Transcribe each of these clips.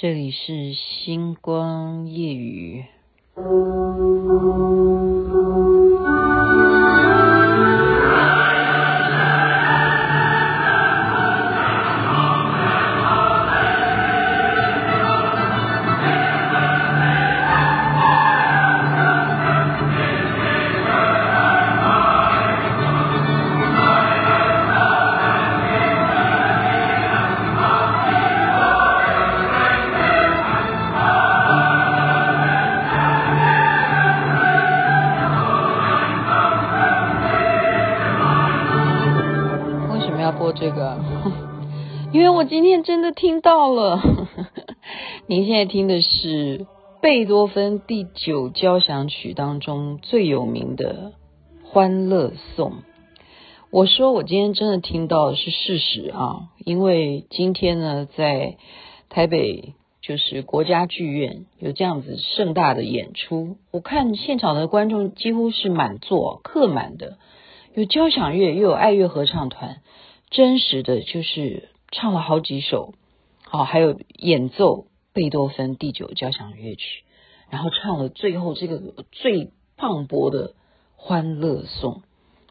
这里是星光夜雨。我今天真的听到了。您现在听的是贝多芬第九交响曲当中最有名的《欢乐颂》。我说我今天真的听到的是事实啊，因为今天呢，在台北就是国家剧院有这样子盛大的演出，我看现场的观众几乎是满座、客满的，有交响乐又有爱乐合唱团。真实的就是唱了好几首，好，还有演奏贝多芬第九交响乐曲，然后唱了最后这个最磅礴的欢乐颂。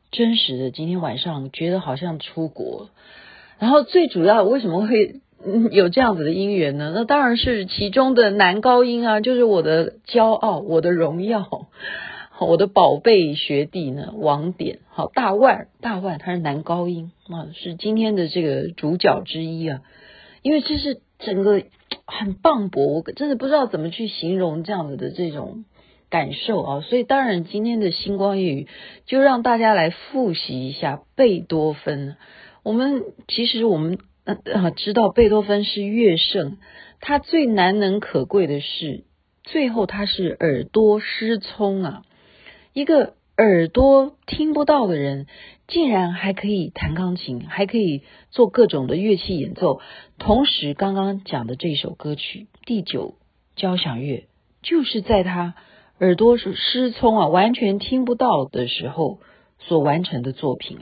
真实的，今天晚上觉得好像出国。然后最主要为什么会 有这样子的因缘呢？那当然是其中的男高音啊，就是我的骄傲，我的荣耀。我的宝贝学弟呢，王典，好，大万，大腕，他是男高音啊，是今天的这个主角之一啊。因为这是整个很磅礴，我真的不知道怎么去形容这样子的这种感受啊。所以当然今天的星光夜语就让大家来复习一下贝多芬。我们其实我们呃知道贝多芬是乐圣，他最难能可贵的是最后他是耳朵失聪啊。一个耳朵听不到的人，竟然还可以弹钢琴，还可以做各种的乐器演奏。同时，刚刚讲的这首歌曲《第九交响乐》，就是在他耳朵是失聪啊，完全听不到的时候所完成的作品。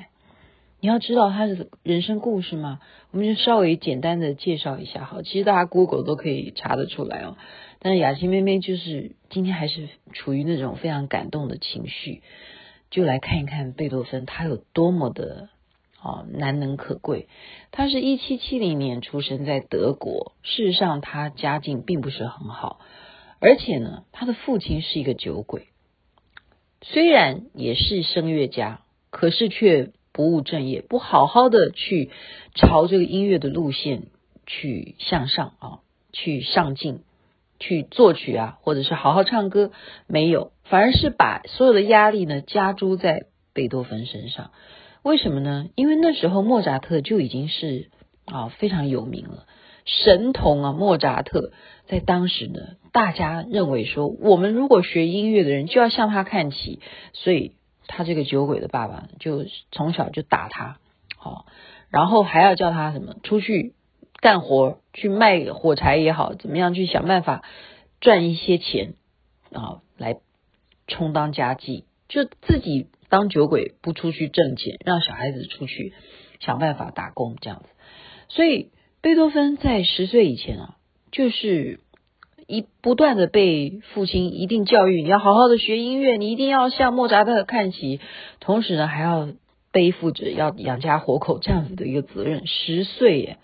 你要知道他的人生故事吗？我们就稍微简单的介绍一下。哈，其实大家 Google 都可以查得出来哦。但是雅琪妹妹就是今天还是处于那种非常感动的情绪，就来看一看贝多芬他有多么的啊难能可贵。他是一七七零年出生在德国，事实上他家境并不是很好，而且呢，他的父亲是一个酒鬼，虽然也是声乐家，可是却不务正业，不好好的去朝这个音乐的路线去向上啊，去上进。去作曲啊，或者是好好唱歌，没有，反而是把所有的压力呢加诸在贝多芬身上。为什么呢？因为那时候莫扎特就已经是啊非常有名了，神童啊，莫扎特在当时呢，大家认为说，我们如果学音乐的人就要向他看齐，所以他这个酒鬼的爸爸就从小就打他，好，然后还要叫他什么出去。干活去卖火柴也好，怎么样去想办法赚一些钱啊，来充当家计，就自己当酒鬼不出去挣钱，让小孩子出去想办法打工这样子。所以贝多芬在十岁以前啊，就是一不断的被父亲一定教育，你要好好的学音乐，你一定要向莫扎特看齐，同时呢还要背负着要养家活口这样子的一个责任。十岁耶。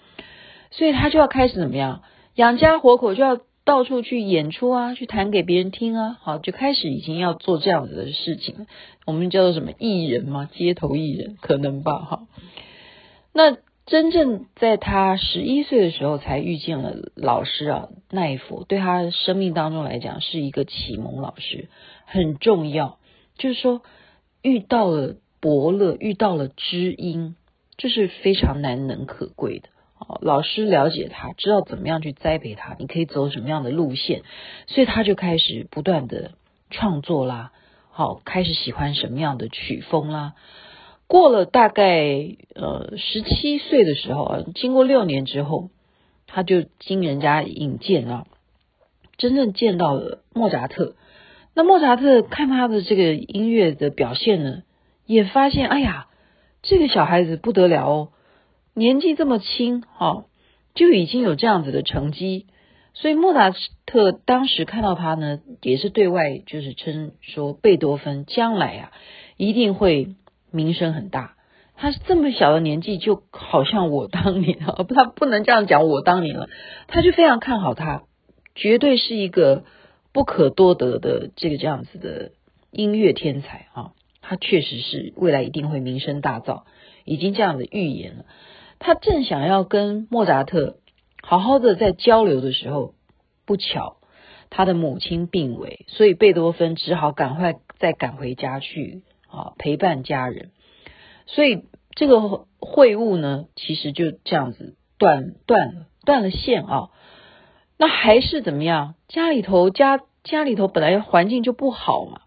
所以他就要开始怎么样养家活口，就要到处去演出啊，去弹给别人听啊，好，就开始已经要做这样子的事情。我们叫做什么艺人吗？街头艺人可能吧，哈。那真正在他十一岁的时候，才遇见了老师啊，奈佛，对他生命当中来讲是一个启蒙老师，很重要。就是说遇到了伯乐，遇到了知音，这是非常难能可贵的。老师了解他，知道怎么样去栽培他，你可以走什么样的路线，所以他就开始不断的创作啦，好，开始喜欢什么样的曲风啦。过了大概呃十七岁的时候啊，经过六年之后，他就经人家引荐啊，真正见到了莫扎特。那莫扎特看他的这个音乐的表现呢，也发现，哎呀，这个小孩子不得了哦。年纪这么轻，哈，就已经有这样子的成绩，所以莫扎特当时看到他呢，也是对外就是称说贝多芬将来啊一定会名声很大。他这么小的年纪，就好像我当年啊，不，他不能这样讲我当年了，他就非常看好他，绝对是一个不可多得的这个这样子的音乐天才啊。他确实是未来一定会名声大噪，已经这样的预言了。他正想要跟莫扎特好好的在交流的时候，不巧他的母亲病危，所以贝多芬只好赶快再赶回家去啊陪伴家人。所以这个会晤呢，其实就这样子断断了断了线啊。那还是怎么样？家里头家家里头本来环境就不好嘛，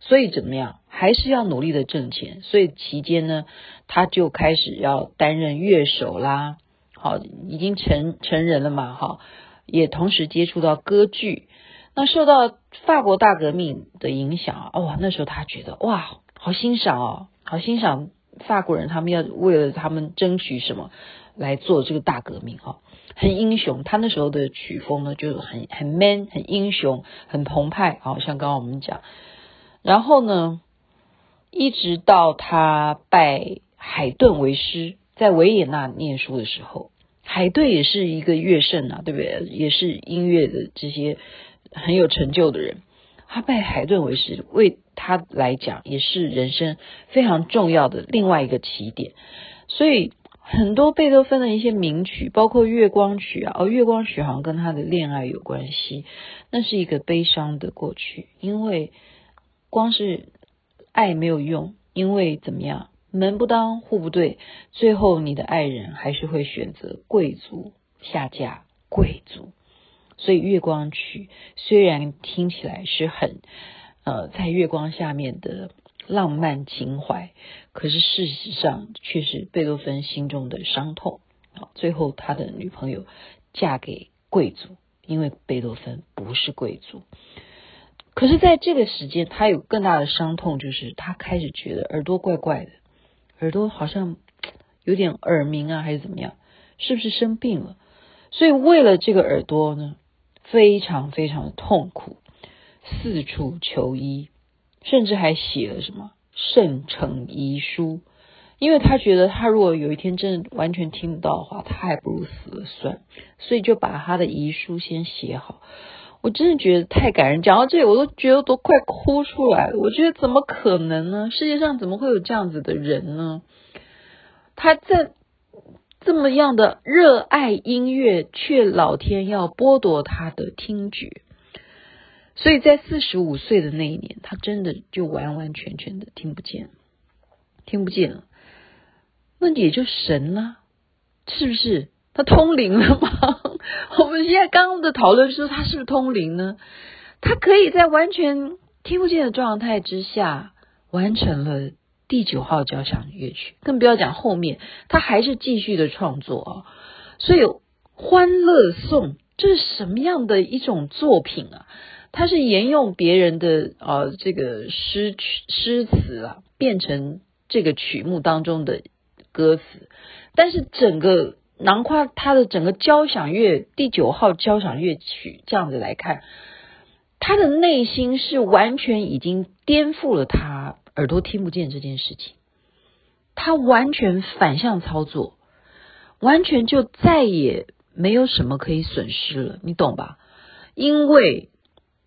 所以怎么样？还是要努力的挣钱。所以期间呢。他就开始要担任乐手啦，好，已经成成人了嘛，哈，也同时接触到歌剧。那受到法国大革命的影响啊，哇，那时候他觉得哇，好欣赏哦，好欣赏法国人，他们要为了他们争取什么来做这个大革命哈，很英雄。他那时候的曲风呢，就很很 man，很英雄，很澎湃，好像刚刚我们讲。然后呢，一直到他拜。海顿为师，在维也纳念书的时候，海顿也是一个乐圣啊，对不对？也是音乐的这些很有成就的人。他拜海顿为师，为他来讲也是人生非常重要的另外一个起点。所以很多贝多芬的一些名曲，包括《月光曲》啊，哦，《月光曲》好像跟他的恋爱有关系，那是一个悲伤的过去，因为光是爱没有用，因为怎么样？门不当户不对，最后你的爱人还是会选择贵族下嫁贵族。所以《月光曲》虽然听起来是很呃在月光下面的浪漫情怀，可是事实上却是贝多芬心中的伤痛。最后他的女朋友嫁给贵族，因为贝多芬不是贵族。可是在这个时间，他有更大的伤痛，就是他开始觉得耳朵怪怪的。耳朵好像有点耳鸣啊，还是怎么样？是不是生病了？所以为了这个耳朵呢，非常非常的痛苦，四处求医，甚至还写了什么圣诚遗书。因为他觉得他如果有一天真的完全听不到的话，他还不如死了算。所以就把他的遗书先写好。我真的觉得太感人，讲到这里我都觉得都快哭出来了。我觉得怎么可能呢？世界上怎么会有这样子的人呢？他在这么样的热爱音乐，却老天要剥夺他的听觉。所以在四十五岁的那一年，他真的就完完全全的听不见，听不见了。那也就神了，是不是？他通灵了吗？我们现在刚刚的讨论说他是不是通灵呢？他可以在完全听不见的状态之下完成了第九号交响乐曲，更不要讲后面，他还是继续的创作啊。所以《欢乐颂》这是什么样的一种作品啊？它是沿用别人的呃这个诗曲诗词啊，变成这个曲目当中的歌词，但是整个。囊括他的整个交响乐第九号交响乐曲这样子来看，他的内心是完全已经颠覆了他耳朵听不见这件事情，他完全反向操作，完全就再也没有什么可以损失了，你懂吧？因为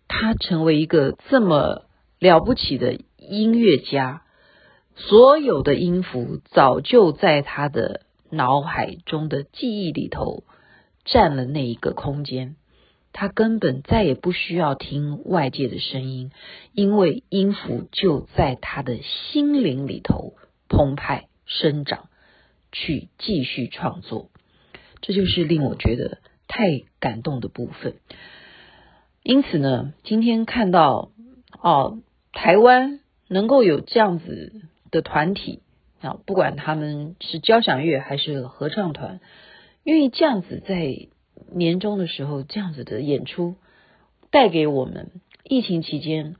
他成为一个这么了不起的音乐家，所有的音符早就在他的。脑海中的记忆里头占了那一个空间，他根本再也不需要听外界的声音，因为音符就在他的心灵里头澎湃生长，去继续创作。这就是令我觉得太感动的部分。因此呢，今天看到哦，台湾能够有这样子的团体。啊，不管他们是交响乐还是合唱团，愿意这样子在年终的时候这样子的演出，带给我们疫情期间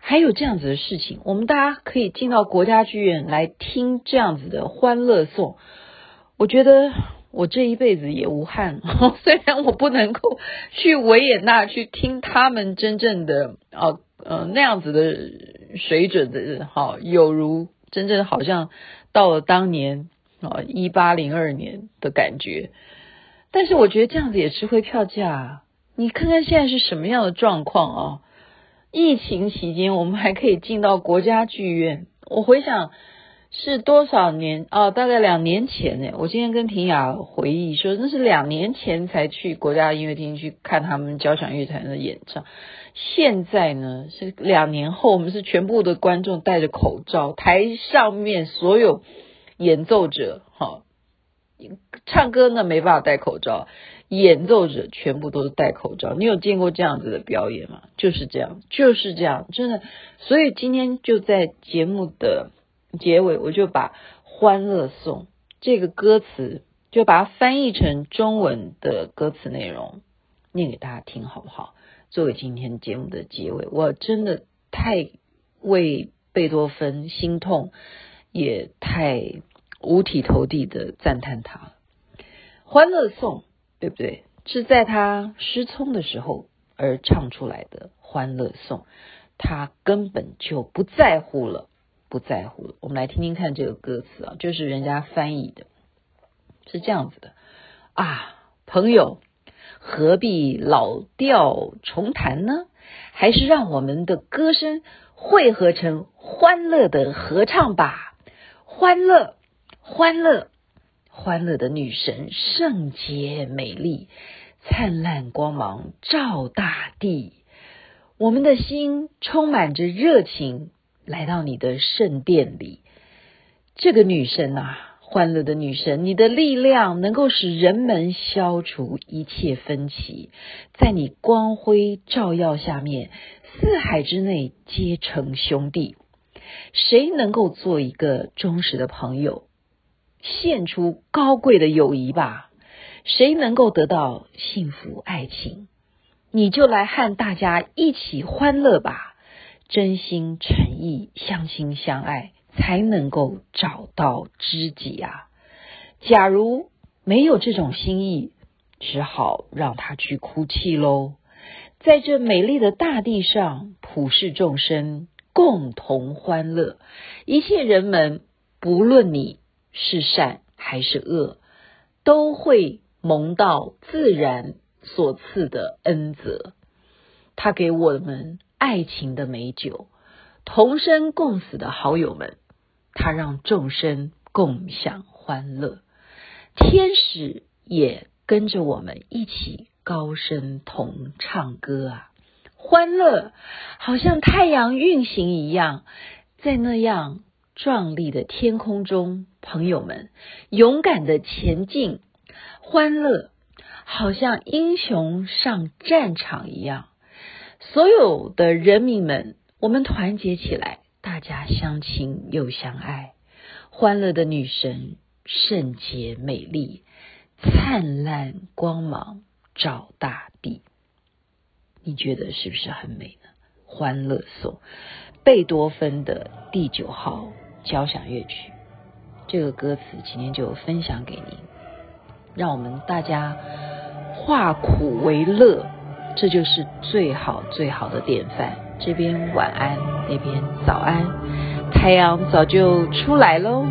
还有这样子的事情，我们大家可以进到国家剧院来听这样子的欢乐颂。我觉得我这一辈子也无憾，虽然我不能够去维也纳去听他们真正的哦呃那样子的水准的，好有如真正好像到了当年啊一八零二年的感觉，但是我觉得这样子也值回票价。你看看现在是什么样的状况啊？疫情期间我们还可以进到国家剧院，我回想。是多少年哦？大概两年前呢。我今天跟婷雅回忆说，那是两年前才去国家音乐厅去看他们交响乐团的演唱。现在呢是两年后，我们是全部的观众戴着口罩，台上面所有演奏者哈，唱歌呢没办法戴口罩，演奏者全部都是戴口罩。你有见过这样子的表演吗？就是这样，就是这样，真的。所以今天就在节目的。结尾我就把《欢乐颂》这个歌词，就把它翻译成中文的歌词内容念给大家听，好不好？作为今天节目的结尾，我真的太为贝多芬心痛，也太五体投地的赞叹他。《欢乐颂》对不对？是在他失聪的时候而唱出来的《欢乐颂》，他根本就不在乎了。不在乎了，我们来听听看这个歌词啊，就是人家翻译的，是这样子的啊，朋友，何必老调重弹呢？还是让我们的歌声汇合成欢乐的合唱吧，欢乐，欢乐，欢乐的女神圣洁美丽，灿烂光芒照大地，我们的心充满着热情。来到你的圣殿里，这个女神啊，欢乐的女神，你的力量能够使人们消除一切分歧，在你光辉照耀下面，四海之内皆成兄弟。谁能够做一个忠实的朋友，献出高贵的友谊吧？谁能够得到幸福爱情，你就来和大家一起欢乐吧。真心诚意，相亲相爱，才能够找到知己啊！假如没有这种心意，只好让他去哭泣喽。在这美丽的大地上，普世众生共同欢乐，一切人们，不论你是善还是恶，都会蒙到自然所赐的恩泽。他给我们。爱情的美酒，同生共死的好友们，他让众生共享欢乐，天使也跟着我们一起高声同唱歌啊！欢乐好像太阳运行一样，在那样壮丽的天空中，朋友们勇敢的前进，欢乐好像英雄上战场一样。所有的人民们，我们团结起来，家相亲又相爱。欢乐的女神，圣洁美丽，灿烂光芒照大地。你觉得是不是很美呢？欢乐颂，贝多芬的第九号交响乐曲。这个歌词今天就分享给您，让我们大家化苦为乐。这就是最好最好的典范。这边晚安，那边早安，太阳早就出来喽。